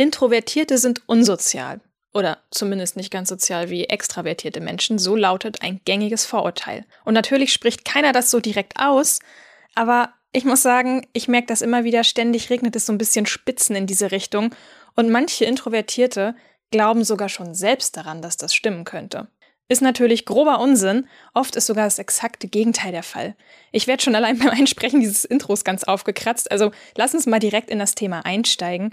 Introvertierte sind unsozial. Oder zumindest nicht ganz sozial wie extravertierte Menschen, so lautet ein gängiges Vorurteil. Und natürlich spricht keiner das so direkt aus, aber ich muss sagen, ich merke das immer wieder, ständig regnet es so ein bisschen Spitzen in diese Richtung und manche Introvertierte glauben sogar schon selbst daran, dass das stimmen könnte. Ist natürlich grober Unsinn, oft ist sogar das exakte Gegenteil der Fall. Ich werde schon allein beim Einsprechen dieses Intros ganz aufgekratzt, also lass uns mal direkt in das Thema einsteigen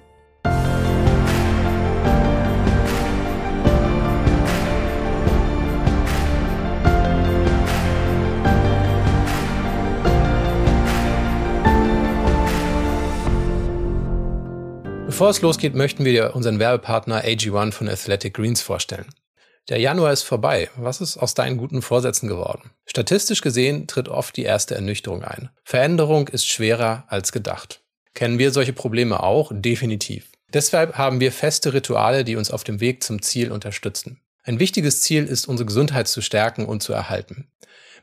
Bevor es losgeht, möchten wir unseren Werbepartner AG1 von Athletic Greens vorstellen. Der Januar ist vorbei. Was ist aus deinen guten Vorsätzen geworden? Statistisch gesehen tritt oft die erste Ernüchterung ein. Veränderung ist schwerer als gedacht. Kennen wir solche Probleme auch? Definitiv. Deshalb haben wir feste Rituale, die uns auf dem Weg zum Ziel unterstützen. Ein wichtiges Ziel ist, unsere Gesundheit zu stärken und zu erhalten.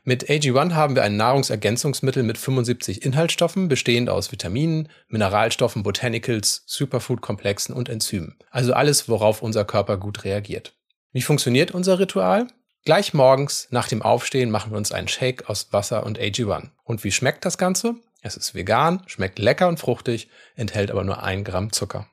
Mit AG1 haben wir ein Nahrungsergänzungsmittel mit 75 Inhaltsstoffen, bestehend aus Vitaminen, Mineralstoffen, Botanicals, Superfood-Komplexen und Enzymen. Also alles, worauf unser Körper gut reagiert. Wie funktioniert unser Ritual? Gleich morgens nach dem Aufstehen machen wir uns einen Shake aus Wasser und AG1. Und wie schmeckt das Ganze? Es ist vegan, schmeckt lecker und fruchtig, enthält aber nur ein Gramm Zucker.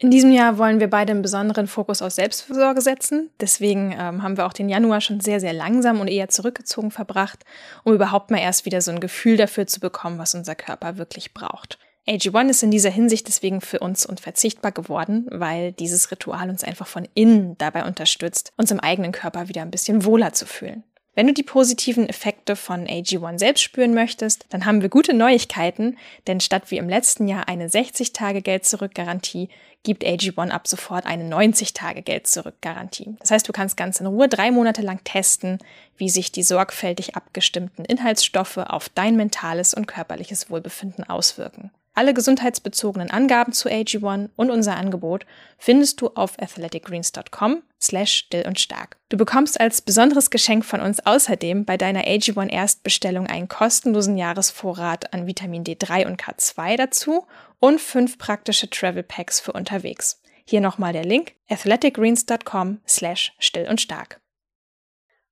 In diesem Jahr wollen wir beide einen besonderen Fokus auf Selbstversorge setzen. Deswegen ähm, haben wir auch den Januar schon sehr, sehr langsam und eher zurückgezogen verbracht, um überhaupt mal erst wieder so ein Gefühl dafür zu bekommen, was unser Körper wirklich braucht. AG1 ist in dieser Hinsicht deswegen für uns unverzichtbar geworden, weil dieses Ritual uns einfach von innen dabei unterstützt, uns im eigenen Körper wieder ein bisschen wohler zu fühlen. Wenn du die positiven Effekte von AG1 selbst spüren möchtest, dann haben wir gute Neuigkeiten, denn statt wie im letzten Jahr eine 60-Tage-Geld-Zurück-Garantie gibt AG1 ab sofort eine 90-Tage-Geld-Zurück-Garantie. Das heißt, du kannst ganz in Ruhe drei Monate lang testen, wie sich die sorgfältig abgestimmten Inhaltsstoffe auf dein mentales und körperliches Wohlbefinden auswirken. Alle gesundheitsbezogenen Angaben zu AG1 und unser Angebot findest du auf athleticgreens.com slash still und stark. Du bekommst als besonderes Geschenk von uns außerdem bei deiner AG1 Erstbestellung einen kostenlosen Jahresvorrat an Vitamin D3 und K2 dazu und fünf praktische Travel Packs für unterwegs. Hier nochmal der Link athleticgreens.com slash still und stark.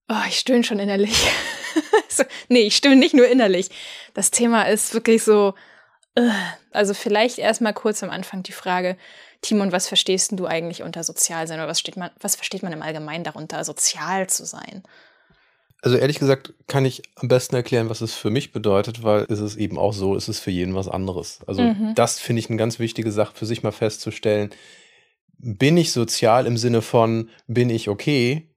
Oh, ich stöhne schon innerlich. nee, ich stöhne nicht nur innerlich. Das Thema ist wirklich so, also vielleicht erstmal kurz am Anfang die Frage, Timon, was verstehst du eigentlich unter sozial sein oder was, steht man, was versteht man im Allgemeinen darunter, sozial zu sein? Also ehrlich gesagt kann ich am besten erklären, was es für mich bedeutet, weil es ist eben auch so, es ist für jeden was anderes. Also mhm. das finde ich eine ganz wichtige Sache für sich mal festzustellen. Bin ich sozial im Sinne von, bin ich okay?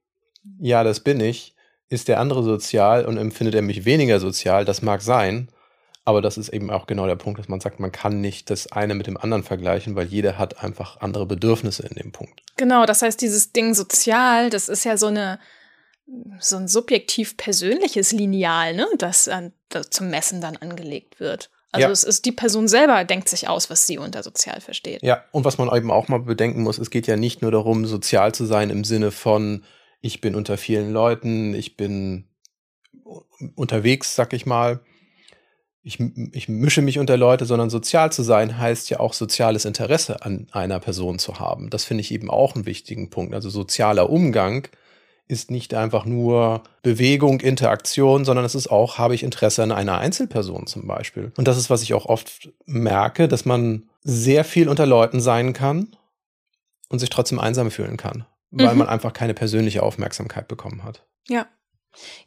Ja, das bin ich. Ist der andere sozial und empfindet er mich weniger sozial? Das mag sein. Aber das ist eben auch genau der Punkt, dass man sagt, man kann nicht das eine mit dem anderen vergleichen, weil jeder hat einfach andere Bedürfnisse in dem Punkt. Genau, das heißt, dieses Ding sozial, das ist ja so eine so ein subjektiv persönliches Lineal, ne, das, äh, das zum Messen dann angelegt wird. Also ja. es ist die Person selber denkt sich aus, was sie unter sozial versteht. Ja, und was man eben auch mal bedenken muss, es geht ja nicht nur darum, sozial zu sein im Sinne von, ich bin unter vielen Leuten, ich bin unterwegs, sag ich mal, ich, ich mische mich unter Leute, sondern sozial zu sein heißt ja auch soziales Interesse an einer Person zu haben. Das finde ich eben auch einen wichtigen Punkt. Also sozialer Umgang ist nicht einfach nur Bewegung, Interaktion, sondern es ist auch, habe ich Interesse an einer Einzelperson zum Beispiel. Und das ist, was ich auch oft merke, dass man sehr viel unter Leuten sein kann und sich trotzdem einsam fühlen kann, weil mhm. man einfach keine persönliche Aufmerksamkeit bekommen hat. Ja,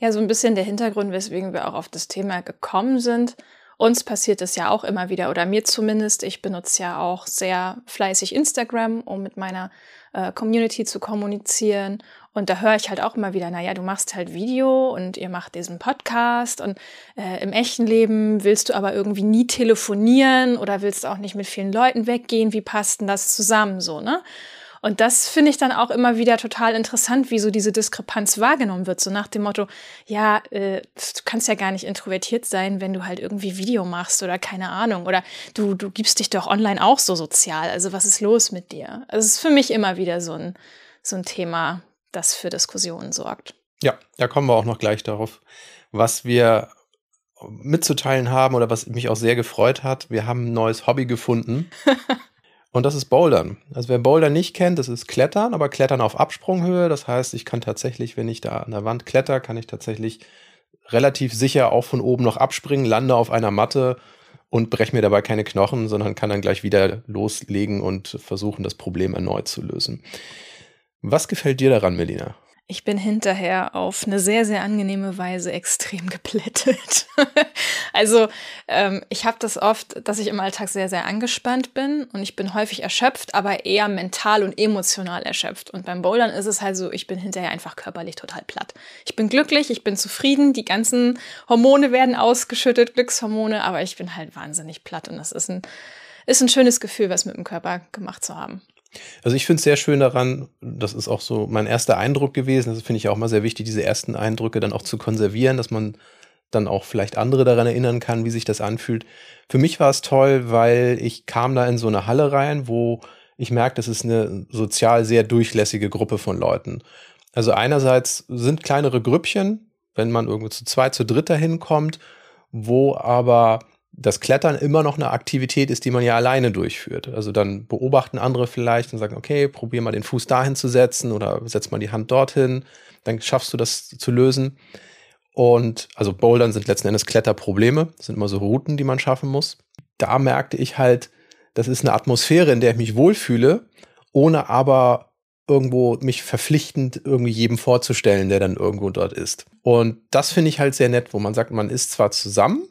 ja, so ein bisschen der Hintergrund, weswegen wir auch auf das Thema gekommen sind. Uns passiert es ja auch immer wieder, oder mir zumindest. Ich benutze ja auch sehr fleißig Instagram, um mit meiner äh, Community zu kommunizieren. Und da höre ich halt auch immer wieder, naja, du machst halt Video und ihr macht diesen Podcast und äh, im echten Leben willst du aber irgendwie nie telefonieren oder willst auch nicht mit vielen Leuten weggehen. Wie passt denn das zusammen so, ne? Und das finde ich dann auch immer wieder total interessant, wie so diese Diskrepanz wahrgenommen wird. So nach dem Motto, ja, äh, du kannst ja gar nicht introvertiert sein, wenn du halt irgendwie Video machst oder keine Ahnung. Oder du, du gibst dich doch online auch so sozial. Also was ist los mit dir? Also es ist für mich immer wieder so ein, so ein Thema, das für Diskussionen sorgt. Ja, da kommen wir auch noch gleich darauf, was wir mitzuteilen haben oder was mich auch sehr gefreut hat. Wir haben ein neues Hobby gefunden. Und das ist Bouldern. Also wer Bouldern nicht kennt, das ist Klettern, aber Klettern auf Absprunghöhe. Das heißt, ich kann tatsächlich, wenn ich da an der Wand kletter, kann ich tatsächlich relativ sicher auch von oben noch abspringen, lande auf einer Matte und breche mir dabei keine Knochen, sondern kann dann gleich wieder loslegen und versuchen, das Problem erneut zu lösen. Was gefällt dir daran, Melina? Ich bin hinterher auf eine sehr, sehr angenehme Weise extrem geplättet. also ähm, ich habe das oft, dass ich im Alltag sehr, sehr angespannt bin und ich bin häufig erschöpft, aber eher mental und emotional erschöpft. Und beim Bouldern ist es halt so, ich bin hinterher einfach körperlich total platt. Ich bin glücklich, ich bin zufrieden, die ganzen Hormone werden ausgeschüttet, Glückshormone, aber ich bin halt wahnsinnig platt und das ist ein, ist ein schönes Gefühl, was mit dem Körper gemacht zu haben. Also ich finde es sehr schön daran, das ist auch so mein erster Eindruck gewesen, das finde ich auch mal sehr wichtig, diese ersten Eindrücke dann auch zu konservieren, dass man dann auch vielleicht andere daran erinnern kann, wie sich das anfühlt. Für mich war es toll, weil ich kam da in so eine Halle rein, wo ich merke, das ist eine sozial sehr durchlässige Gruppe von Leuten. Also einerseits sind kleinere Grüppchen, wenn man irgendwo zu zweit, zu dritt dahin kommt, wo aber das Klettern immer noch eine Aktivität ist, die man ja alleine durchführt. Also dann beobachten andere vielleicht und sagen, okay, probier mal den Fuß dahin zu setzen oder setz mal die Hand dorthin, dann schaffst du das zu lösen. Und also Bouldern sind letzten Endes Kletterprobleme, das sind immer so Routen, die man schaffen muss. Da merkte ich halt, das ist eine Atmosphäre, in der ich mich wohlfühle, ohne aber irgendwo mich verpflichtend irgendwie jedem vorzustellen, der dann irgendwo dort ist. Und das finde ich halt sehr nett, wo man sagt, man ist zwar zusammen,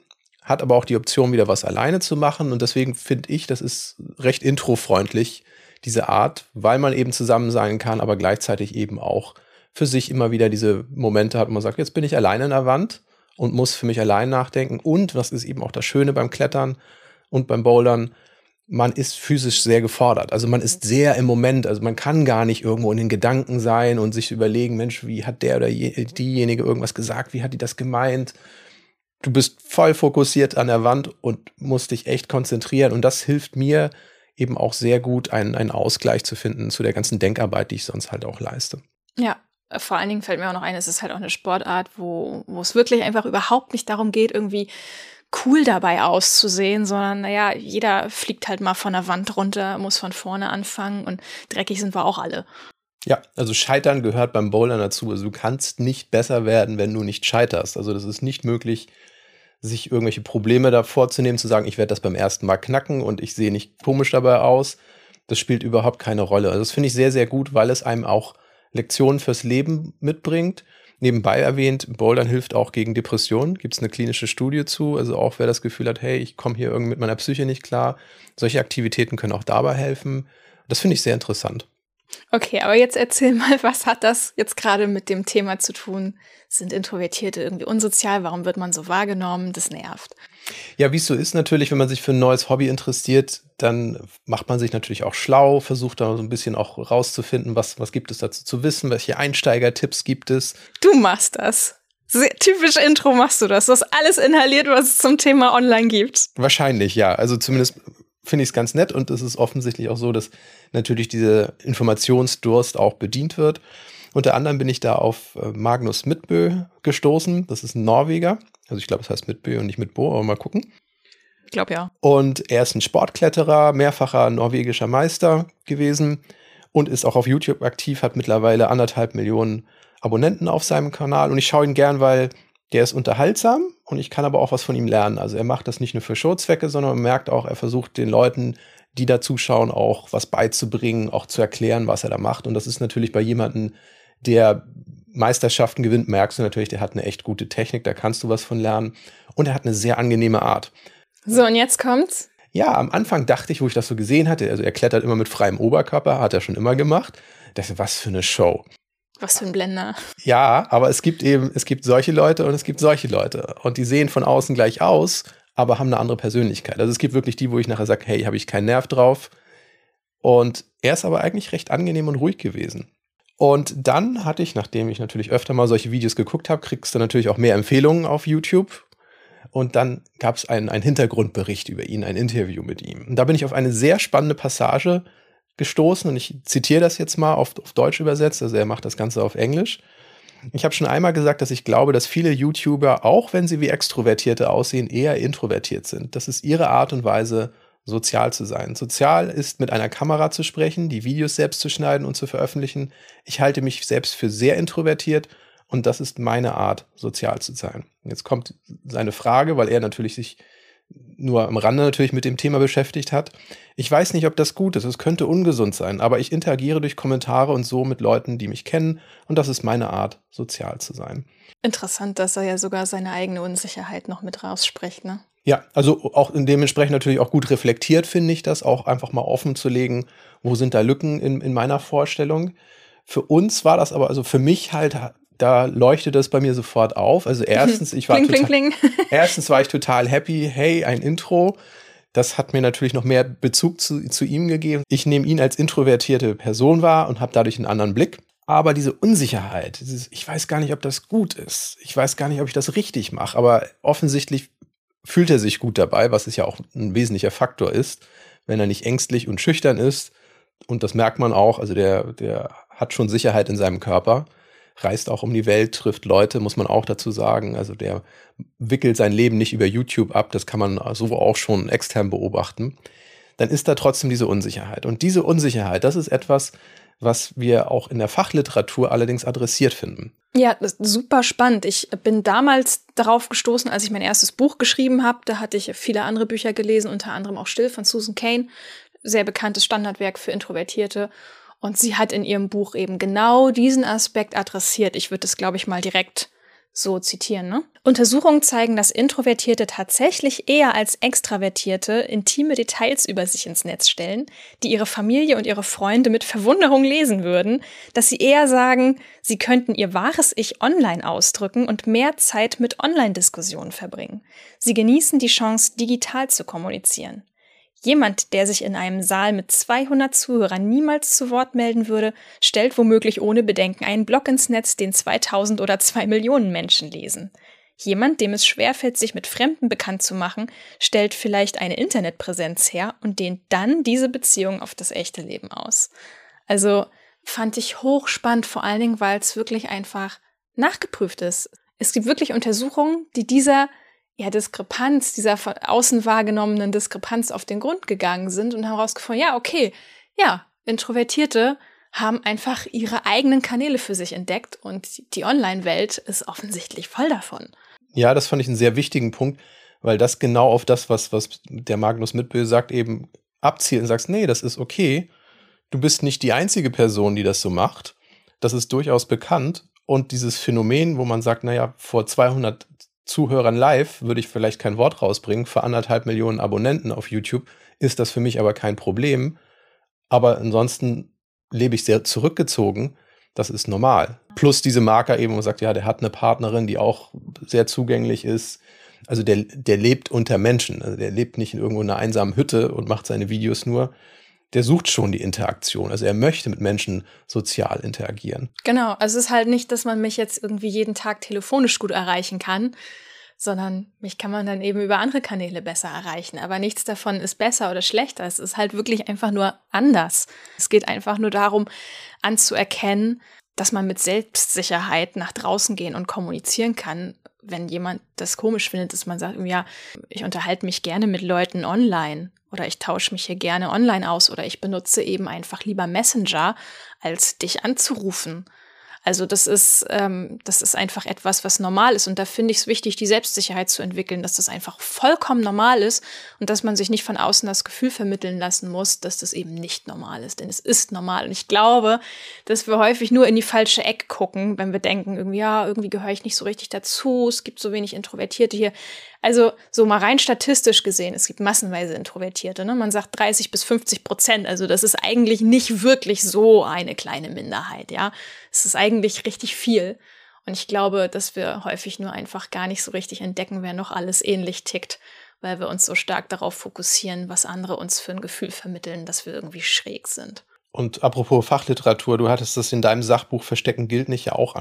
hat aber auch die Option, wieder was alleine zu machen. Und deswegen finde ich, das ist recht introfreundlich, diese Art, weil man eben zusammen sein kann, aber gleichzeitig eben auch für sich immer wieder diese Momente hat, wo man sagt, jetzt bin ich alleine in der Wand und muss für mich allein nachdenken. Und was ist eben auch das Schöne beim Klettern und beim Bouldern, man ist physisch sehr gefordert. Also man ist sehr im Moment, also man kann gar nicht irgendwo in den Gedanken sein und sich überlegen, Mensch, wie hat der oder diejenige irgendwas gesagt, wie hat die das gemeint? Du bist voll fokussiert an der Wand und musst dich echt konzentrieren. Und das hilft mir eben auch sehr gut, einen, einen Ausgleich zu finden zu der ganzen Denkarbeit, die ich sonst halt auch leiste. Ja, vor allen Dingen fällt mir auch noch ein, es ist halt auch eine Sportart, wo, wo es wirklich einfach überhaupt nicht darum geht, irgendwie cool dabei auszusehen, sondern naja, jeder fliegt halt mal von der Wand runter, muss von vorne anfangen und dreckig sind wir auch alle. Ja, also Scheitern gehört beim Bowlern dazu. Also du kannst nicht besser werden, wenn du nicht scheiterst. Also das ist nicht möglich, sich irgendwelche Probleme da vorzunehmen, zu sagen, ich werde das beim ersten Mal knacken und ich sehe nicht komisch dabei aus. Das spielt überhaupt keine Rolle. Also das finde ich sehr, sehr gut, weil es einem auch Lektionen fürs Leben mitbringt. Nebenbei erwähnt, Bouldern hilft auch gegen Depressionen. Gibt es eine klinische Studie zu? Also auch wer das Gefühl hat, hey, ich komme hier irgendwie mit meiner Psyche nicht klar. Solche Aktivitäten können auch dabei helfen. Das finde ich sehr interessant. Okay, aber jetzt erzähl mal, was hat das jetzt gerade mit dem Thema zu tun? Sind Introvertierte irgendwie unsozial? Warum wird man so wahrgenommen? Das nervt. Ja, wie es so ist natürlich, wenn man sich für ein neues Hobby interessiert, dann macht man sich natürlich auch schlau, versucht da so ein bisschen auch rauszufinden, was, was gibt es dazu zu wissen, welche Einsteigertipps gibt es. Du machst das. Sehr typisch Intro machst du das. Du hast alles inhaliert, was es zum Thema online gibt. Wahrscheinlich, ja. Also zumindest finde ich es ganz nett und es ist offensichtlich auch so, dass natürlich dieser Informationsdurst auch bedient wird. Unter anderem bin ich da auf äh, Magnus Midbø gestoßen. Das ist ein Norweger. Also ich glaube, es heißt Midbø und nicht Midbo, aber mal gucken. Ich glaube ja. Und er ist ein Sportkletterer, mehrfacher norwegischer Meister gewesen und ist auch auf YouTube aktiv, hat mittlerweile anderthalb Millionen Abonnenten auf seinem Kanal. Und ich schaue ihn gern, weil der ist unterhaltsam und ich kann aber auch was von ihm lernen. Also er macht das nicht nur für Showzwecke, sondern man merkt auch, er versucht den Leuten, die da zuschauen, auch was beizubringen, auch zu erklären, was er da macht. Und das ist natürlich bei jemandem, der Meisterschaften gewinnt, merkst du natürlich, der hat eine echt gute Technik, da kannst du was von lernen. Und er hat eine sehr angenehme Art. So, und jetzt kommt's. Ja, am Anfang dachte ich, wo ich das so gesehen hatte, also er klettert immer mit freiem Oberkörper, hat er schon immer gemacht. Das was für eine Show. Was für ein Blender. Ja, aber es gibt eben, es gibt solche Leute und es gibt solche Leute. Und die sehen von außen gleich aus, aber haben eine andere Persönlichkeit. Also es gibt wirklich die, wo ich nachher sage, hey, habe ich keinen Nerv drauf. Und er ist aber eigentlich recht angenehm und ruhig gewesen. Und dann hatte ich, nachdem ich natürlich öfter mal solche Videos geguckt habe, kriegst du natürlich auch mehr Empfehlungen auf YouTube. Und dann gab es einen, einen Hintergrundbericht über ihn, ein Interview mit ihm. Und da bin ich auf eine sehr spannende Passage gestoßen und ich zitiere das jetzt mal auf, auf Deutsch übersetzt, also er macht das Ganze auf Englisch. Ich habe schon einmal gesagt, dass ich glaube, dass viele YouTuber, auch wenn sie wie Extrovertierte aussehen, eher introvertiert sind. Das ist ihre Art und Weise, sozial zu sein. Sozial ist mit einer Kamera zu sprechen, die Videos selbst zu schneiden und zu veröffentlichen. Ich halte mich selbst für sehr introvertiert und das ist meine Art, sozial zu sein. Jetzt kommt seine Frage, weil er natürlich sich nur am Rande natürlich mit dem Thema beschäftigt hat. Ich weiß nicht, ob das gut ist. Es könnte ungesund sein, aber ich interagiere durch Kommentare und so mit Leuten, die mich kennen. Und das ist meine Art, sozial zu sein. Interessant, dass er ja sogar seine eigene Unsicherheit noch mit rausspricht, ne? Ja, also auch dementsprechend natürlich auch gut reflektiert, finde ich das, auch einfach mal offen zu legen, wo sind da Lücken in, in meiner Vorstellung. Für uns war das aber, also für mich halt da leuchtet das bei mir sofort auf. Also erstens, ich war kling, total, kling, kling. erstens war ich total happy. Hey, ein Intro. Das hat mir natürlich noch mehr Bezug zu, zu ihm gegeben. Ich nehme ihn als introvertierte Person wahr und habe dadurch einen anderen Blick. Aber diese Unsicherheit, dieses, ich weiß gar nicht, ob das gut ist. Ich weiß gar nicht, ob ich das richtig mache. Aber offensichtlich fühlt er sich gut dabei, was es ja auch ein wesentlicher Faktor ist, wenn er nicht ängstlich und schüchtern ist. Und das merkt man auch. Also der, der hat schon Sicherheit in seinem Körper reist auch um die Welt, trifft Leute, muss man auch dazu sagen. Also der wickelt sein Leben nicht über YouTube ab, das kann man so auch schon extern beobachten. Dann ist da trotzdem diese Unsicherheit. Und diese Unsicherheit, das ist etwas, was wir auch in der Fachliteratur allerdings adressiert finden. Ja, super spannend. Ich bin damals darauf gestoßen, als ich mein erstes Buch geschrieben habe. Da hatte ich viele andere Bücher gelesen, unter anderem auch Still von Susan Kane, sehr bekanntes Standardwerk für Introvertierte. Und sie hat in ihrem Buch eben genau diesen Aspekt adressiert. Ich würde es, glaube ich, mal direkt so zitieren. Ne? Untersuchungen zeigen, dass Introvertierte tatsächlich eher als Extravertierte intime Details über sich ins Netz stellen, die ihre Familie und ihre Freunde mit Verwunderung lesen würden, dass sie eher sagen, sie könnten ihr wahres Ich online ausdrücken und mehr Zeit mit Online-Diskussionen verbringen. Sie genießen die Chance, digital zu kommunizieren. Jemand, der sich in einem Saal mit 200 Zuhörern niemals zu Wort melden würde, stellt womöglich ohne Bedenken einen Blog ins Netz, den 2000 oder 2 Millionen Menschen lesen. Jemand, dem es schwerfällt, sich mit Fremden bekannt zu machen, stellt vielleicht eine Internetpräsenz her und dehnt dann diese Beziehung auf das echte Leben aus. Also fand ich hochspannend, vor allen Dingen, weil es wirklich einfach nachgeprüft ist. Es gibt wirklich Untersuchungen, die dieser ja, Diskrepanz, dieser von außen wahrgenommenen Diskrepanz auf den Grund gegangen sind und herausgefunden, ja, okay, ja, Introvertierte haben einfach ihre eigenen Kanäle für sich entdeckt und die Online-Welt ist offensichtlich voll davon. Ja, das fand ich einen sehr wichtigen Punkt, weil das genau auf das, was, was der Magnus Mitbö sagt, eben abzielt und sagst, nee, das ist okay. Du bist nicht die einzige Person, die das so macht. Das ist durchaus bekannt. Und dieses Phänomen, wo man sagt, naja, vor 200 Zuhörern live würde ich vielleicht kein Wort rausbringen. Für anderthalb Millionen Abonnenten auf YouTube ist das für mich aber kein Problem. Aber ansonsten lebe ich sehr zurückgezogen. Das ist normal. Plus diese Marker eben, wo man sagt, ja, der hat eine Partnerin, die auch sehr zugänglich ist. Also der, der lebt unter Menschen. Also der lebt nicht in irgendwo einer einsamen Hütte und macht seine Videos nur, der sucht schon die Interaktion. Also er möchte mit Menschen sozial interagieren. Genau, also es ist halt nicht, dass man mich jetzt irgendwie jeden Tag telefonisch gut erreichen kann, sondern mich kann man dann eben über andere Kanäle besser erreichen. Aber nichts davon ist besser oder schlechter. Es ist halt wirklich einfach nur anders. Es geht einfach nur darum, anzuerkennen, dass man mit Selbstsicherheit nach draußen gehen und kommunizieren kann. Wenn jemand das komisch findet, dass man sagt, ja, ich unterhalte mich gerne mit Leuten online oder ich tausche mich hier gerne online aus oder ich benutze eben einfach lieber Messenger, als dich anzurufen. Also das ist, ähm, das ist einfach etwas, was normal ist. Und da finde ich es wichtig, die Selbstsicherheit zu entwickeln, dass das einfach vollkommen normal ist und dass man sich nicht von außen das Gefühl vermitteln lassen muss, dass das eben nicht normal ist. Denn es ist normal. Und ich glaube, dass wir häufig nur in die falsche Ecke gucken, wenn wir denken, irgendwie, ja, irgendwie gehöre ich nicht so richtig dazu, es gibt so wenig Introvertierte hier. Also so mal rein statistisch gesehen, es gibt massenweise Introvertierte. Ne? Man sagt 30 bis 50 Prozent. Also das ist eigentlich nicht wirklich so eine kleine Minderheit. Ja, es ist eigentlich richtig viel. Und ich glaube, dass wir häufig nur einfach gar nicht so richtig entdecken, wer noch alles ähnlich tickt weil wir uns so stark darauf fokussieren, was andere uns für ein Gefühl vermitteln, dass wir irgendwie schräg sind. Und apropos Fachliteratur, du hattest das in deinem Sachbuch Verstecken gilt nicht ja auch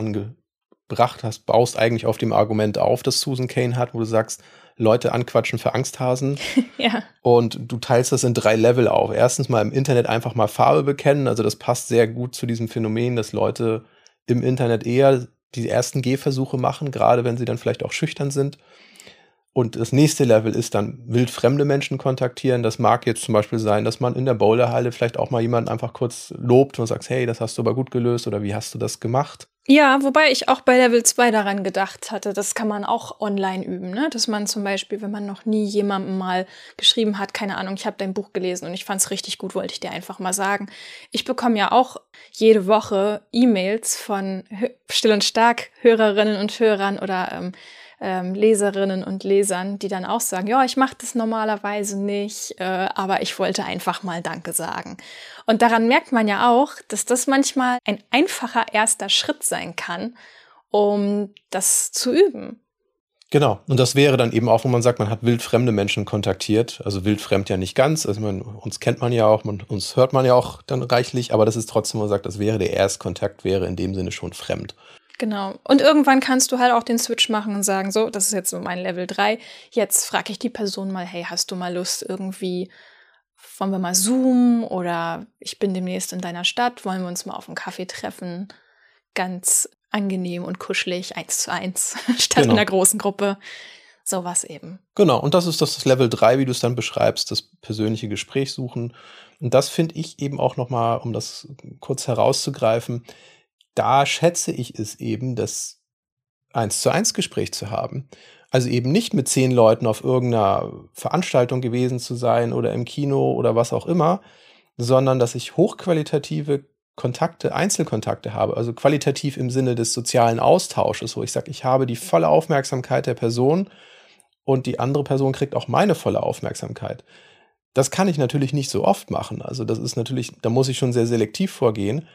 angebracht, hast, baust eigentlich auf dem Argument auf, das Susan Kane hat, wo du sagst, Leute anquatschen für Angsthasen. ja. Und du teilst das in drei Level auf. Erstens mal im Internet einfach mal Farbe bekennen. Also das passt sehr gut zu diesem Phänomen, dass Leute im Internet eher die ersten Gehversuche machen, gerade wenn sie dann vielleicht auch schüchtern sind. Und das nächste Level ist dann wildfremde Menschen kontaktieren. Das mag jetzt zum Beispiel sein, dass man in der Boulderhalle vielleicht auch mal jemanden einfach kurz lobt und sagt, hey, das hast du aber gut gelöst oder wie hast du das gemacht? Ja, wobei ich auch bei Level 2 daran gedacht hatte, das kann man auch online üben, ne? Dass man zum Beispiel, wenn man noch nie jemandem mal geschrieben hat, keine Ahnung, ich habe dein Buch gelesen und ich fand es richtig gut, wollte ich dir einfach mal sagen. Ich bekomme ja auch jede Woche E-Mails von Still und Stark Hörerinnen und Hörern oder ähm, ähm, Leserinnen und Lesern, die dann auch sagen, ja, ich mache das normalerweise nicht, äh, aber ich wollte einfach mal Danke sagen. Und daran merkt man ja auch, dass das manchmal ein einfacher erster Schritt sein kann, um das zu üben. Genau. Und das wäre dann eben auch, wo man sagt, man hat wildfremde Menschen kontaktiert. Also wildfremd ja nicht ganz. Also man, uns kennt man ja auch, man, uns hört man ja auch dann reichlich, aber das ist trotzdem, wo man sagt, das wäre der Erstkontakt, wäre in dem Sinne schon fremd. Genau. Und irgendwann kannst du halt auch den Switch machen und sagen, so, das ist jetzt so mein Level 3. Jetzt frage ich die Person mal, hey, hast du mal Lust irgendwie, wollen wir mal zoomen oder ich bin demnächst in deiner Stadt, wollen wir uns mal auf einen Kaffee treffen? Ganz angenehm und kuschelig, eins zu eins, statt genau. in einer großen Gruppe. Sowas eben. Genau, und das ist das Level 3, wie du es dann beschreibst, das persönliche Gespräch suchen. Und das finde ich eben auch nochmal, um das kurz herauszugreifen, da schätze ich es eben, das eins zu eins Gespräch zu haben. Also eben nicht mit zehn Leuten auf irgendeiner Veranstaltung gewesen zu sein oder im Kino oder was auch immer, sondern dass ich hochqualitative Kontakte, Einzelkontakte habe, also qualitativ im Sinne des sozialen Austausches, wo ich sage, ich habe die volle Aufmerksamkeit der Person und die andere Person kriegt auch meine volle Aufmerksamkeit. Das kann ich natürlich nicht so oft machen. Also das ist natürlich, da muss ich schon sehr selektiv vorgehen.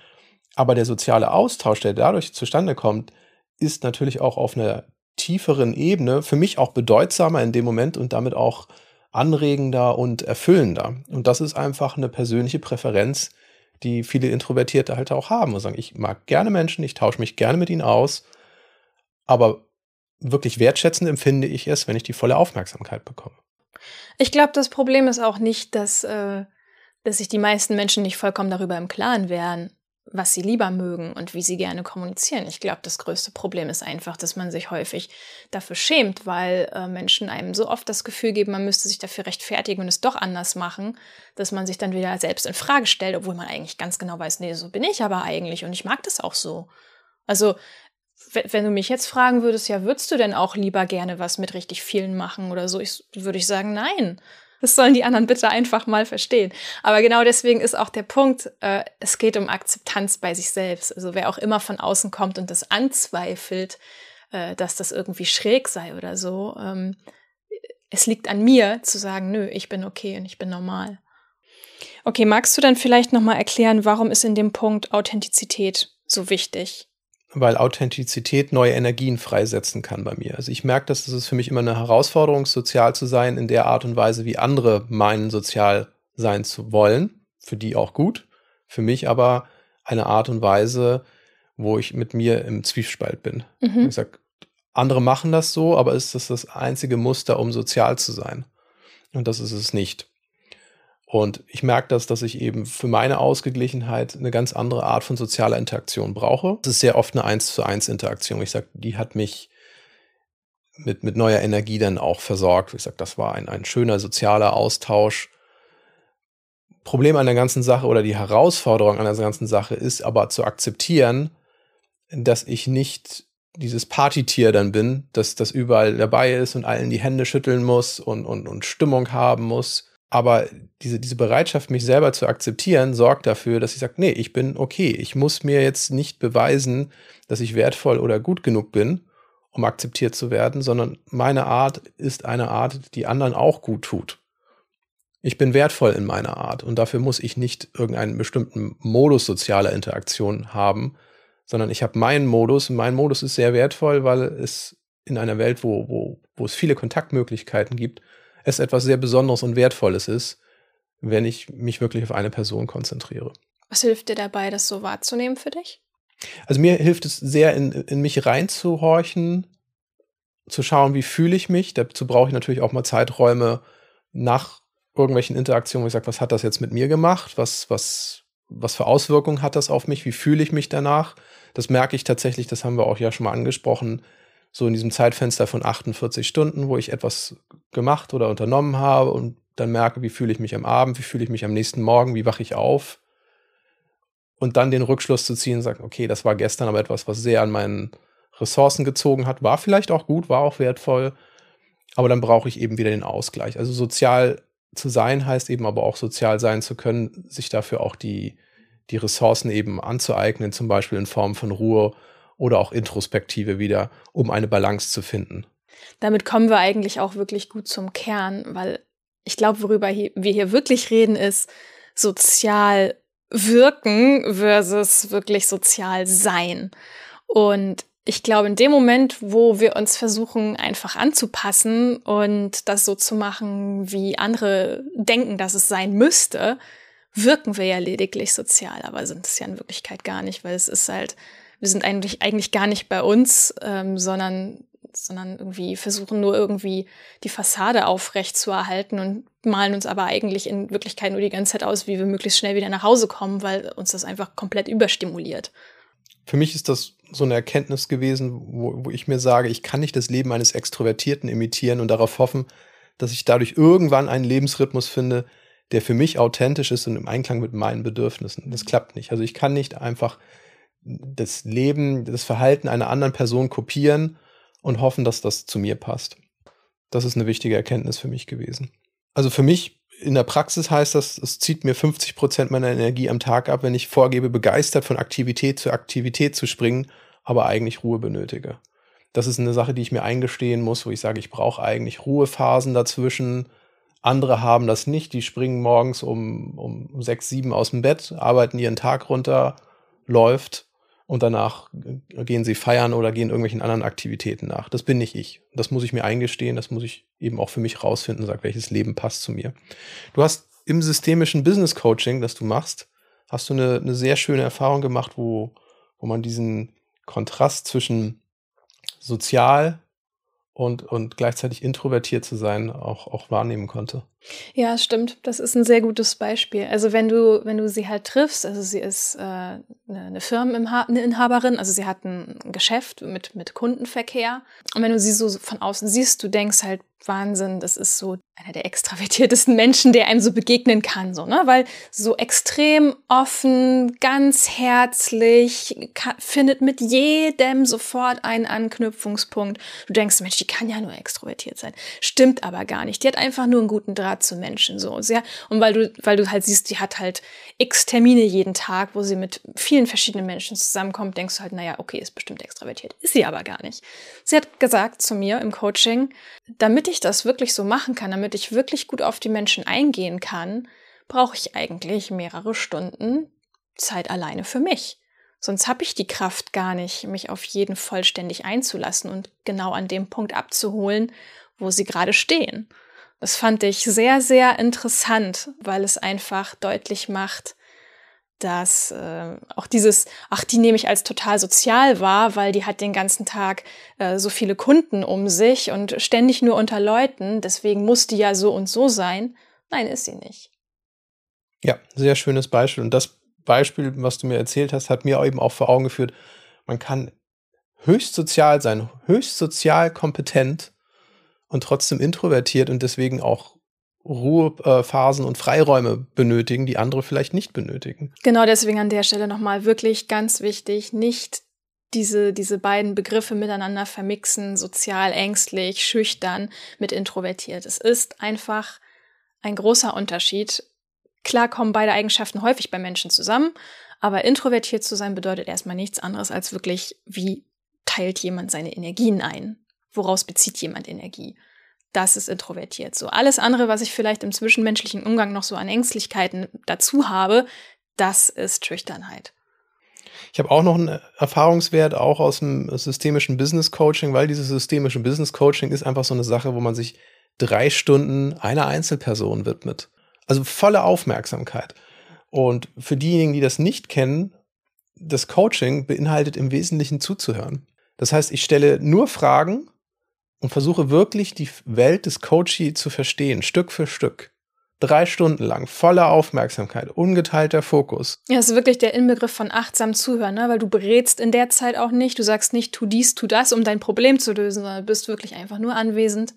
Aber der soziale Austausch, der dadurch zustande kommt, ist natürlich auch auf einer tieferen Ebene für mich auch bedeutsamer in dem Moment und damit auch anregender und erfüllender. Und das ist einfach eine persönliche Präferenz, die viele Introvertierte halt auch haben und sagen, ich mag gerne Menschen, ich tausche mich gerne mit ihnen aus, aber wirklich wertschätzend empfinde ich es, wenn ich die volle Aufmerksamkeit bekomme. Ich glaube, das Problem ist auch nicht, dass, äh, dass sich die meisten Menschen nicht vollkommen darüber im Klaren wären, was sie lieber mögen und wie sie gerne kommunizieren. Ich glaube, das größte Problem ist einfach, dass man sich häufig dafür schämt, weil äh, Menschen einem so oft das Gefühl geben, man müsste sich dafür rechtfertigen und es doch anders machen, dass man sich dann wieder selbst in Frage stellt, obwohl man eigentlich ganz genau weiß, nee, so bin ich aber eigentlich und ich mag das auch so. Also wenn du mich jetzt fragen würdest, ja, würdest du denn auch lieber gerne was mit richtig vielen machen oder so, ich, würde ich sagen, nein. Das sollen die anderen bitte einfach mal verstehen. Aber genau deswegen ist auch der Punkt, äh, es geht um Akzeptanz bei sich selbst. Also wer auch immer von außen kommt und das anzweifelt, äh, dass das irgendwie schräg sei oder so, ähm, es liegt an mir zu sagen, nö, ich bin okay und ich bin normal. Okay, magst du dann vielleicht nochmal erklären, warum ist in dem Punkt Authentizität so wichtig? Weil Authentizität neue Energien freisetzen kann bei mir. Also ich merke, dass es für mich immer eine Herausforderung, sozial zu sein in der Art und Weise, wie andere meinen, sozial sein zu wollen. Für die auch gut. Für mich aber eine Art und Weise, wo ich mit mir im Zwiespalt bin. Mhm. Ich sag, andere machen das so, aber ist das das einzige Muster, um sozial zu sein? Und das ist es nicht. Und ich merke das, dass ich eben für meine Ausgeglichenheit eine ganz andere Art von sozialer Interaktion brauche. Das ist sehr oft eine Eins zu eins Interaktion. Ich sage, die hat mich mit, mit neuer Energie dann auch versorgt. Ich sage, das war ein, ein schöner sozialer Austausch. Problem an der ganzen Sache oder die Herausforderung an der ganzen Sache ist aber zu akzeptieren, dass ich nicht dieses Partytier dann bin, dass das überall dabei ist und allen die Hände schütteln muss und, und, und Stimmung haben muss, aber diese, diese Bereitschaft, mich selber zu akzeptieren, sorgt dafür, dass ich sage, nee, ich bin okay. Ich muss mir jetzt nicht beweisen, dass ich wertvoll oder gut genug bin, um akzeptiert zu werden, sondern meine Art ist eine Art, die anderen auch gut tut. Ich bin wertvoll in meiner Art und dafür muss ich nicht irgendeinen bestimmten Modus sozialer Interaktion haben, sondern ich habe meinen Modus und mein Modus ist sehr wertvoll, weil es in einer Welt, wo, wo, wo es viele Kontaktmöglichkeiten gibt, es etwas sehr Besonderes und Wertvolles ist, wenn ich mich wirklich auf eine Person konzentriere. Was hilft dir dabei, das so wahrzunehmen für dich? Also mir hilft es sehr, in, in mich reinzuhorchen, zu schauen, wie fühle ich mich. Dazu brauche ich natürlich auch mal Zeiträume nach irgendwelchen Interaktionen, wo ich sage, was hat das jetzt mit mir gemacht? Was, was, was für Auswirkungen hat das auf mich? Wie fühle ich mich danach? Das merke ich tatsächlich, das haben wir auch ja schon mal angesprochen, so in diesem Zeitfenster von 48 Stunden, wo ich etwas gemacht oder unternommen habe und dann merke, wie fühle ich mich am Abend, wie fühle ich mich am nächsten Morgen, wie wache ich auf. Und dann den Rückschluss zu ziehen und sagen, okay, das war gestern aber etwas, was sehr an meinen Ressourcen gezogen hat, war vielleicht auch gut, war auch wertvoll, aber dann brauche ich eben wieder den Ausgleich. Also sozial zu sein heißt eben aber auch sozial sein zu können, sich dafür auch die, die Ressourcen eben anzueignen, zum Beispiel in Form von Ruhe oder auch Introspektive wieder, um eine Balance zu finden. Damit kommen wir eigentlich auch wirklich gut zum Kern, weil ich glaube, worüber wir hier wirklich reden, ist sozial wirken versus wirklich sozial sein. Und ich glaube, in dem Moment, wo wir uns versuchen, einfach anzupassen und das so zu machen, wie andere denken, dass es sein müsste, wirken wir ja lediglich sozial, aber sind es ja in Wirklichkeit gar nicht, weil es ist halt, wir sind eigentlich, eigentlich gar nicht bei uns, ähm, sondern, sondern irgendwie versuchen nur irgendwie die Fassade aufrecht zu erhalten und malen uns aber eigentlich in Wirklichkeit nur die ganze Zeit aus, wie wir möglichst schnell wieder nach Hause kommen, weil uns das einfach komplett überstimuliert. Für mich ist das so eine Erkenntnis gewesen, wo, wo ich mir sage, ich kann nicht das Leben eines Extrovertierten imitieren und darauf hoffen, dass ich dadurch irgendwann einen Lebensrhythmus finde, der für mich authentisch ist und im Einklang mit meinen Bedürfnissen. Das klappt nicht. Also ich kann nicht einfach das Leben, das Verhalten einer anderen Person kopieren und hoffen, dass das zu mir passt. Das ist eine wichtige Erkenntnis für mich gewesen. Also für mich in der Praxis heißt das, es zieht mir 50 Prozent meiner Energie am Tag ab, wenn ich vorgebe, begeistert von Aktivität zu Aktivität zu springen, aber eigentlich Ruhe benötige. Das ist eine Sache, die ich mir eingestehen muss, wo ich sage, ich brauche eigentlich Ruhephasen dazwischen. Andere haben das nicht, die springen morgens um, um sechs, sieben aus dem Bett, arbeiten ihren Tag runter, läuft und danach gehen sie feiern oder gehen irgendwelchen anderen Aktivitäten nach. Das bin nicht ich. Das muss ich mir eingestehen, das muss ich eben auch für mich rausfinden sagen, welches Leben passt zu mir. Du hast im systemischen Business Coaching, das du machst, hast du eine, eine sehr schöne Erfahrung gemacht, wo, wo man diesen Kontrast zwischen sozial und, und gleichzeitig introvertiert zu sein auch, auch wahrnehmen konnte. Ja, stimmt. Das ist ein sehr gutes Beispiel. Also wenn du, wenn du sie halt triffst, also sie ist äh, eine Firmeninhaberin, also sie hat ein Geschäft mit, mit Kundenverkehr. Und wenn du sie so von außen siehst, du denkst halt, Wahnsinn, das ist so einer der extravertiertesten Menschen, der einem so begegnen kann, so, ne? Weil so extrem offen, ganz herzlich, kann, findet mit jedem sofort einen Anknüpfungspunkt. Du denkst, Mensch, die kann ja nur extrovertiert sein. Stimmt aber gar nicht. Die hat einfach nur einen guten Draht zu Menschen, so. Sehr, und weil du, weil du halt siehst, die hat halt x Termine jeden Tag, wo sie mit vielen verschiedenen Menschen zusammenkommt, denkst du halt, naja, okay, ist bestimmt extravertiert. Ist sie aber gar nicht. Sie hat gesagt zu mir im Coaching, damit ich das wirklich so machen kann, damit ich wirklich gut auf die Menschen eingehen kann, brauche ich eigentlich mehrere Stunden Zeit alleine für mich. Sonst habe ich die Kraft gar nicht, mich auf jeden vollständig einzulassen und genau an dem Punkt abzuholen, wo sie gerade stehen. Das fand ich sehr, sehr interessant, weil es einfach deutlich macht, dass äh, auch dieses, ach, die nehme ich als total sozial wahr, weil die hat den ganzen Tag äh, so viele Kunden um sich und ständig nur unter Leuten, deswegen muss die ja so und so sein. Nein, ist sie nicht. Ja, sehr schönes Beispiel. Und das Beispiel, was du mir erzählt hast, hat mir eben auch vor Augen geführt, man kann höchst sozial sein, höchst sozial kompetent und trotzdem introvertiert und deswegen auch Ruhephasen und Freiräume benötigen, die andere vielleicht nicht benötigen. Genau deswegen an der Stelle nochmal wirklich ganz wichtig, nicht diese, diese beiden Begriffe miteinander vermixen, sozial, ängstlich, schüchtern mit introvertiert. Es ist einfach ein großer Unterschied. Klar kommen beide Eigenschaften häufig bei Menschen zusammen, aber introvertiert zu sein bedeutet erstmal nichts anderes als wirklich, wie teilt jemand seine Energien ein? Woraus bezieht jemand Energie? das ist introvertiert. So alles andere, was ich vielleicht im zwischenmenschlichen Umgang noch so an Ängstlichkeiten dazu habe, das ist Schüchternheit. Ich habe auch noch einen Erfahrungswert, auch aus dem systemischen Business Coaching, weil dieses systemische Business Coaching ist einfach so eine Sache, wo man sich drei Stunden einer Einzelperson widmet. Also volle Aufmerksamkeit. Und für diejenigen, die das nicht kennen, das Coaching beinhaltet im Wesentlichen zuzuhören. Das heißt, ich stelle nur Fragen und versuche wirklich die Welt des Coachee zu verstehen, Stück für Stück. Drei Stunden lang, voller Aufmerksamkeit, ungeteilter Fokus. Ja, das ist wirklich der Inbegriff von achtsam zuhören, ne? weil du berätst in der Zeit auch nicht. Du sagst nicht, tu dies, tu das, um dein Problem zu lösen, sondern bist wirklich einfach nur anwesend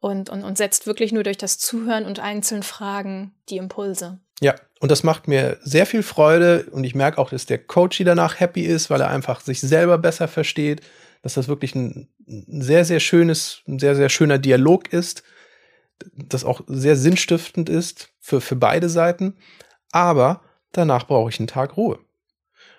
und, und, und setzt wirklich nur durch das Zuhören und einzeln Fragen die Impulse. Ja, und das macht mir sehr viel Freude und ich merke auch, dass der Coach danach happy ist, weil er einfach sich selber besser versteht, dass das wirklich ein sehr, sehr schönes, ein sehr, sehr schöner Dialog ist, das auch sehr sinnstiftend ist für, für beide Seiten. Aber danach brauche ich einen Tag Ruhe.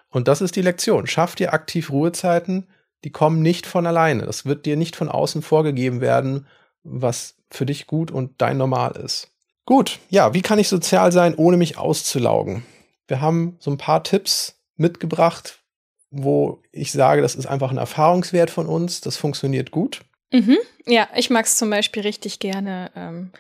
Und das ist die Lektion. Schaff dir aktiv Ruhezeiten, die kommen nicht von alleine. Das wird dir nicht von außen vorgegeben werden, was für dich gut und dein Normal ist. Gut, ja, wie kann ich sozial sein, ohne mich auszulaugen? Wir haben so ein paar Tipps mitgebracht, wo ich sage, das ist einfach ein Erfahrungswert von uns, das funktioniert gut. Mhm. Ja, ich mag es zum Beispiel richtig gerne, ähm, äh,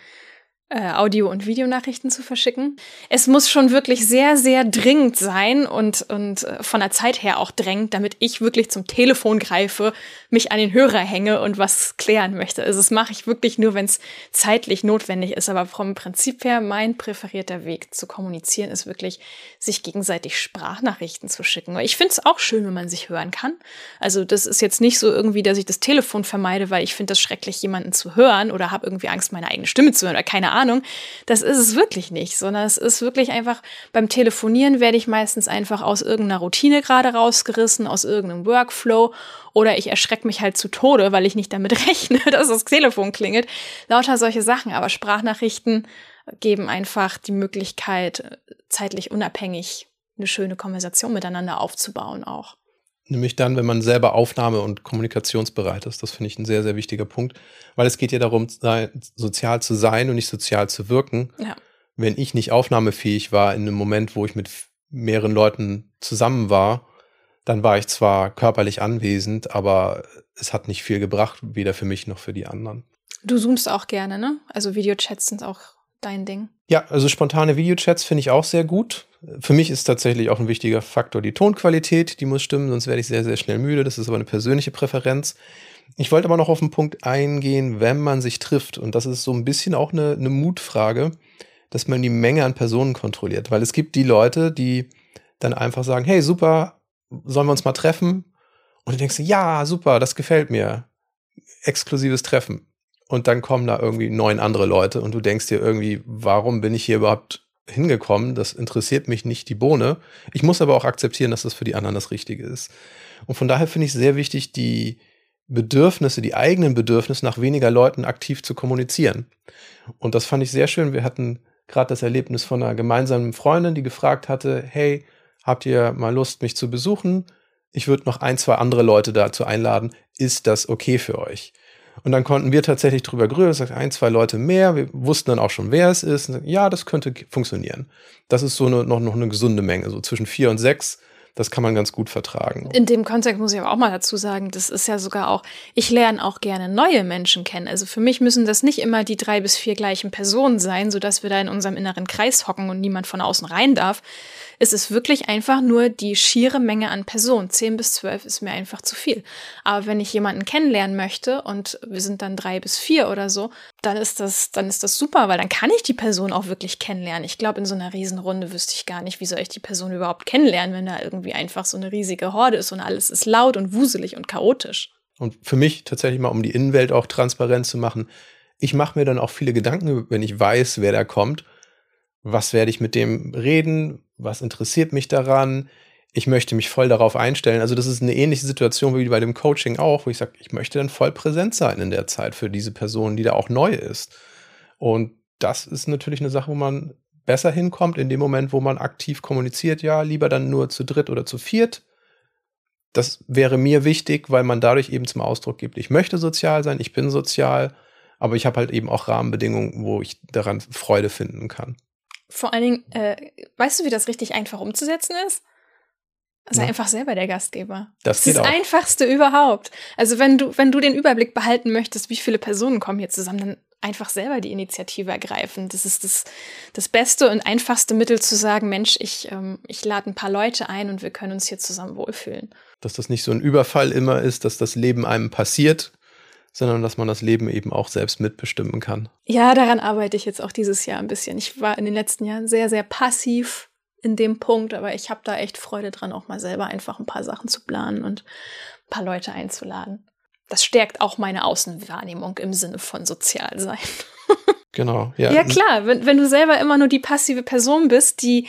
Audio- und Videonachrichten zu verschicken. Es muss schon wirklich sehr, sehr dringend sein und, und äh, von der Zeit her auch drängend, damit ich wirklich zum Telefon greife, mich an den Hörer hänge und was klären möchte. Also das mache ich wirklich nur, wenn es zeitlich notwendig ist. Aber vom Prinzip her, mein präferierter Weg zu kommunizieren ist wirklich, sich gegenseitig Sprachnachrichten zu schicken. Ich finde es auch schön, wenn man sich hören kann. Also das ist jetzt nicht so irgendwie, dass ich das Telefon vermeide, weil ich finde das schrecklich, jemanden zu hören oder habe irgendwie Angst, meine eigene Stimme zu hören oder keine Ahnung. Ahnung. Das ist es wirklich nicht, sondern es ist wirklich einfach, beim Telefonieren werde ich meistens einfach aus irgendeiner Routine gerade rausgerissen, aus irgendeinem Workflow oder ich erschrecke mich halt zu Tode, weil ich nicht damit rechne, dass das Telefon klingelt. Lauter solche Sachen, aber Sprachnachrichten geben einfach die Möglichkeit, zeitlich unabhängig eine schöne Konversation miteinander aufzubauen auch. Nämlich dann, wenn man selber aufnahme- und kommunikationsbereit ist. Das finde ich ein sehr, sehr wichtiger Punkt, weil es geht ja darum, sozial zu sein und nicht sozial zu wirken. Ja. Wenn ich nicht aufnahmefähig war in einem Moment, wo ich mit mehreren Leuten zusammen war, dann war ich zwar körperlich anwesend, aber es hat nicht viel gebracht, weder für mich noch für die anderen. Du zoomst auch gerne, ne? Also Videochats sind auch dein Ding. Ja, also spontane Videochats finde ich auch sehr gut. Für mich ist tatsächlich auch ein wichtiger Faktor die Tonqualität, die muss stimmen, sonst werde ich sehr, sehr schnell müde. Das ist aber eine persönliche Präferenz. Ich wollte aber noch auf einen Punkt eingehen, wenn man sich trifft. Und das ist so ein bisschen auch eine, eine Mutfrage, dass man die Menge an Personen kontrolliert. Weil es gibt die Leute, die dann einfach sagen, hey, super, sollen wir uns mal treffen? Und du denkst, ja, super, das gefällt mir. Exklusives Treffen. Und dann kommen da irgendwie neun andere Leute und du denkst dir irgendwie, warum bin ich hier überhaupt hingekommen? Das interessiert mich nicht die Bohne. Ich muss aber auch akzeptieren, dass das für die anderen das Richtige ist. Und von daher finde ich es sehr wichtig, die Bedürfnisse, die eigenen Bedürfnisse nach weniger Leuten aktiv zu kommunizieren. Und das fand ich sehr schön. Wir hatten gerade das Erlebnis von einer gemeinsamen Freundin, die gefragt hatte, hey, habt ihr mal Lust, mich zu besuchen? Ich würde noch ein, zwei andere Leute dazu einladen. Ist das okay für euch? Und dann konnten wir tatsächlich drüber grüßen, sagt ein, zwei Leute mehr. Wir wussten dann auch schon, wer es ist. Und ja, das könnte funktionieren. Das ist so eine, noch, noch eine gesunde Menge, so zwischen vier und sechs. Das kann man ganz gut vertragen. In dem Kontext muss ich aber auch mal dazu sagen, das ist ja sogar auch, ich lerne auch gerne neue Menschen kennen. Also für mich müssen das nicht immer die drei bis vier gleichen Personen sein, sodass wir da in unserem inneren Kreis hocken und niemand von außen rein darf, es ist wirklich einfach nur die schiere Menge an Personen. Zehn bis zwölf ist mir einfach zu viel. Aber wenn ich jemanden kennenlernen möchte und wir sind dann drei bis vier oder so, dann ist das, dann ist das super, weil dann kann ich die Person auch wirklich kennenlernen. Ich glaube, in so einer Riesenrunde wüsste ich gar nicht, wie soll ich die Person überhaupt kennenlernen, wenn da irgendwie einfach so eine riesige Horde ist und alles ist laut und wuselig und chaotisch. Und für mich tatsächlich mal, um die Innenwelt auch transparent zu machen, ich mache mir dann auch viele Gedanken, wenn ich weiß, wer da kommt. Was werde ich mit dem reden? Was interessiert mich daran, ich möchte mich voll darauf einstellen. Also das ist eine ähnliche Situation wie bei dem Coaching auch, wo ich sage, ich möchte dann voll präsent sein in der Zeit für diese Person, die da auch neu ist. Und das ist natürlich eine Sache, wo man besser hinkommt in dem Moment, wo man aktiv kommuniziert, ja, lieber dann nur zu dritt oder zu viert. Das wäre mir wichtig, weil man dadurch eben zum Ausdruck gibt, ich möchte sozial sein, ich bin sozial, aber ich habe halt eben auch Rahmenbedingungen, wo ich daran Freude finden kann. Vor allen Dingen, äh, weißt du, wie das richtig einfach umzusetzen ist? Sei ja. einfach selber der Gastgeber. Das, das ist das Einfachste überhaupt. Also wenn du, wenn du den Überblick behalten möchtest, wie viele Personen kommen hier zusammen, dann einfach selber die Initiative ergreifen. Das ist das, das beste und einfachste Mittel zu sagen, Mensch, ich, ähm, ich lade ein paar Leute ein und wir können uns hier zusammen wohlfühlen. Dass das nicht so ein Überfall immer ist, dass das Leben einem passiert, sondern dass man das Leben eben auch selbst mitbestimmen kann. Ja, daran arbeite ich jetzt auch dieses Jahr ein bisschen. Ich war in den letzten Jahren sehr, sehr passiv in dem Punkt, aber ich habe da echt Freude dran, auch mal selber einfach ein paar Sachen zu planen und ein paar Leute einzuladen. Das stärkt auch meine Außenwahrnehmung im Sinne von sozial sein. Genau, ja. Ja, klar, wenn, wenn du selber immer nur die passive Person bist, die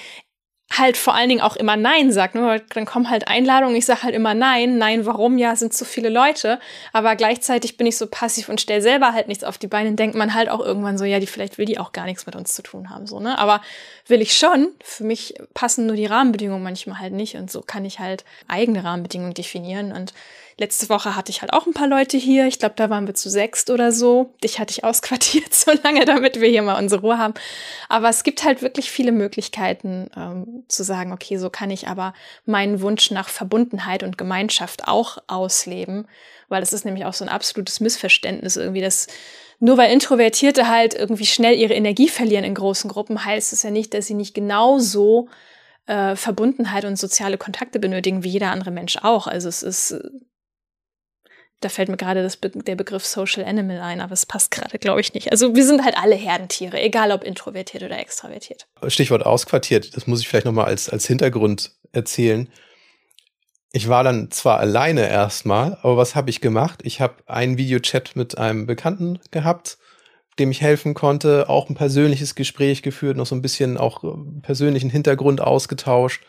halt vor allen Dingen auch immer Nein sagt. Ne? Dann kommen halt Einladungen, ich sage halt immer Nein. Nein, warum? Ja, sind zu viele Leute. Aber gleichzeitig bin ich so passiv und stelle selber halt nichts auf die Beine. Denkt man halt auch irgendwann so, ja, die vielleicht will die auch gar nichts mit uns zu tun haben. So, ne? Aber will ich schon. Für mich passen nur die Rahmenbedingungen manchmal halt nicht. Und so kann ich halt eigene Rahmenbedingungen definieren. Und Letzte Woche hatte ich halt auch ein paar Leute hier. Ich glaube, da waren wir zu sechst oder so. Dich hatte ich ausquartiert so lange, damit wir hier mal unsere Ruhe haben. Aber es gibt halt wirklich viele Möglichkeiten ähm, zu sagen, okay, so kann ich aber meinen Wunsch nach Verbundenheit und Gemeinschaft auch ausleben. Weil das ist nämlich auch so ein absolutes Missverständnis irgendwie, dass nur weil Introvertierte halt irgendwie schnell ihre Energie verlieren in großen Gruppen, heißt es ja nicht, dass sie nicht genauso äh, Verbundenheit und soziale Kontakte benötigen wie jeder andere Mensch auch. Also es ist da fällt mir gerade Be der Begriff Social Animal ein, aber es passt gerade, glaube ich, nicht. Also wir sind halt alle Herdentiere, egal ob introvertiert oder extravertiert. Stichwort ausquartiert, das muss ich vielleicht nochmal als, als Hintergrund erzählen. Ich war dann zwar alleine erstmal, aber was habe ich gemacht? Ich habe einen Videochat mit einem Bekannten gehabt, dem ich helfen konnte, auch ein persönliches Gespräch geführt, noch so ein bisschen auch persönlichen Hintergrund ausgetauscht.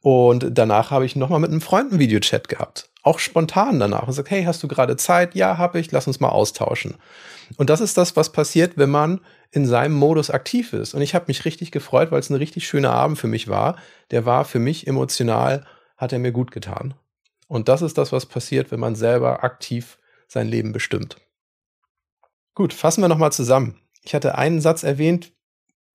Und danach habe ich nochmal mit einem Freund einen Videochat gehabt auch spontan danach und sagt, hey, hast du gerade Zeit? Ja, habe ich, lass uns mal austauschen. Und das ist das, was passiert, wenn man in seinem Modus aktiv ist. Und ich habe mich richtig gefreut, weil es ein richtig schöner Abend für mich war. Der war für mich emotional, hat er mir gut getan. Und das ist das, was passiert, wenn man selber aktiv sein Leben bestimmt. Gut, fassen wir nochmal zusammen. Ich hatte einen Satz erwähnt,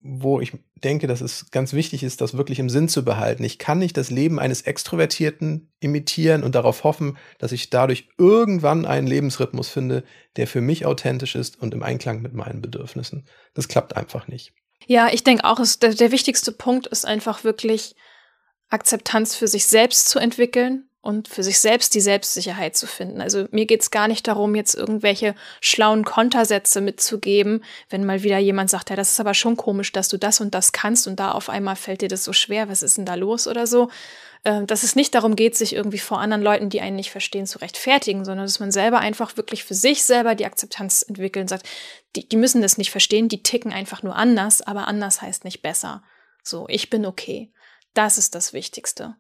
wo ich denke, dass es ganz wichtig ist, das wirklich im Sinn zu behalten. Ich kann nicht das Leben eines Extrovertierten imitieren und darauf hoffen, dass ich dadurch irgendwann einen Lebensrhythmus finde, der für mich authentisch ist und im Einklang mit meinen Bedürfnissen. Das klappt einfach nicht. Ja, ich denke auch, der, der wichtigste Punkt ist einfach wirklich Akzeptanz für sich selbst zu entwickeln und für sich selbst die Selbstsicherheit zu finden. Also mir geht's gar nicht darum, jetzt irgendwelche schlauen Kontersätze mitzugeben, wenn mal wieder jemand sagt, ja, das ist aber schon komisch, dass du das und das kannst und da auf einmal fällt dir das so schwer, was ist denn da los oder so. Äh, dass es nicht darum geht, sich irgendwie vor anderen Leuten, die einen nicht verstehen, zu rechtfertigen, sondern dass man selber einfach wirklich für sich selber die Akzeptanz entwickelt und sagt, die, die müssen das nicht verstehen, die ticken einfach nur anders, aber anders heißt nicht besser. So, ich bin okay. Das ist das Wichtigste.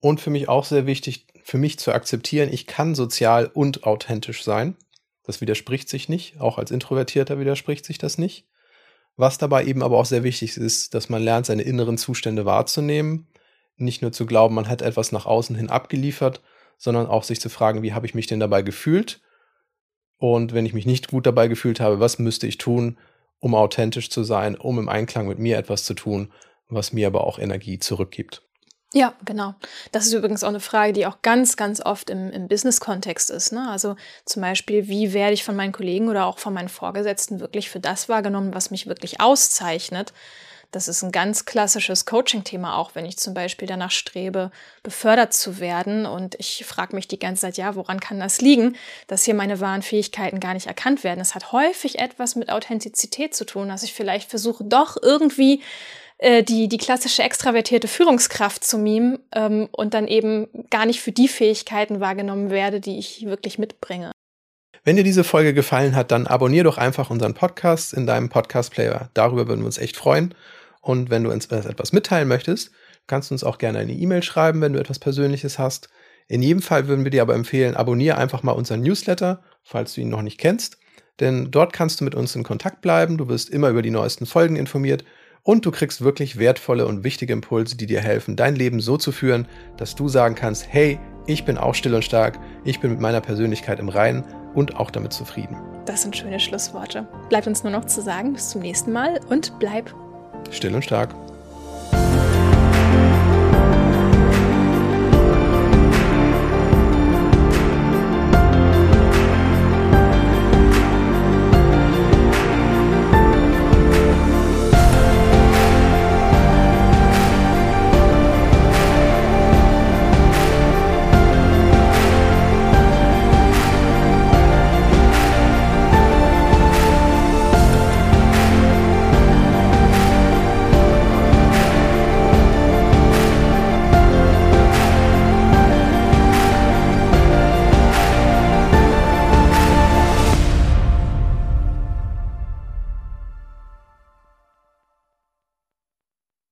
Und für mich auch sehr wichtig, für mich zu akzeptieren, ich kann sozial und authentisch sein. Das widerspricht sich nicht. Auch als Introvertierter widerspricht sich das nicht. Was dabei eben aber auch sehr wichtig ist, dass man lernt, seine inneren Zustände wahrzunehmen. Nicht nur zu glauben, man hat etwas nach außen hin abgeliefert, sondern auch sich zu fragen, wie habe ich mich denn dabei gefühlt? Und wenn ich mich nicht gut dabei gefühlt habe, was müsste ich tun, um authentisch zu sein, um im Einklang mit mir etwas zu tun, was mir aber auch Energie zurückgibt. Ja, genau. Das ist übrigens auch eine Frage, die auch ganz, ganz oft im, im Business-Kontext ist. Ne? Also zum Beispiel, wie werde ich von meinen Kollegen oder auch von meinen Vorgesetzten wirklich für das wahrgenommen, was mich wirklich auszeichnet? Das ist ein ganz klassisches Coaching-Thema, auch wenn ich zum Beispiel danach strebe, befördert zu werden. Und ich frage mich die ganze Zeit, ja, woran kann das liegen, dass hier meine wahren Fähigkeiten gar nicht erkannt werden? Es hat häufig etwas mit Authentizität zu tun, dass ich vielleicht versuche, doch irgendwie äh, die, die klassische extravertierte Führungskraft zu mimen ähm, und dann eben gar nicht für die Fähigkeiten wahrgenommen werde, die ich wirklich mitbringe. Wenn dir diese Folge gefallen hat, dann abonnier doch einfach unseren Podcast in deinem Podcast-Player. Darüber würden wir uns echt freuen. Und wenn du uns etwas mitteilen möchtest, kannst du uns auch gerne eine E-Mail schreiben, wenn du etwas Persönliches hast. In jedem Fall würden wir dir aber empfehlen, abonniere einfach mal unseren Newsletter, falls du ihn noch nicht kennst. Denn dort kannst du mit uns in Kontakt bleiben. Du wirst immer über die neuesten Folgen informiert und du kriegst wirklich wertvolle und wichtige Impulse, die dir helfen, dein Leben so zu führen, dass du sagen kannst, hey, ich bin auch still und stark, ich bin mit meiner Persönlichkeit im Reinen und auch damit zufrieden. Das sind schöne Schlussworte. Bleibt uns nur noch zu sagen, bis zum nächsten Mal und bleib still und stark.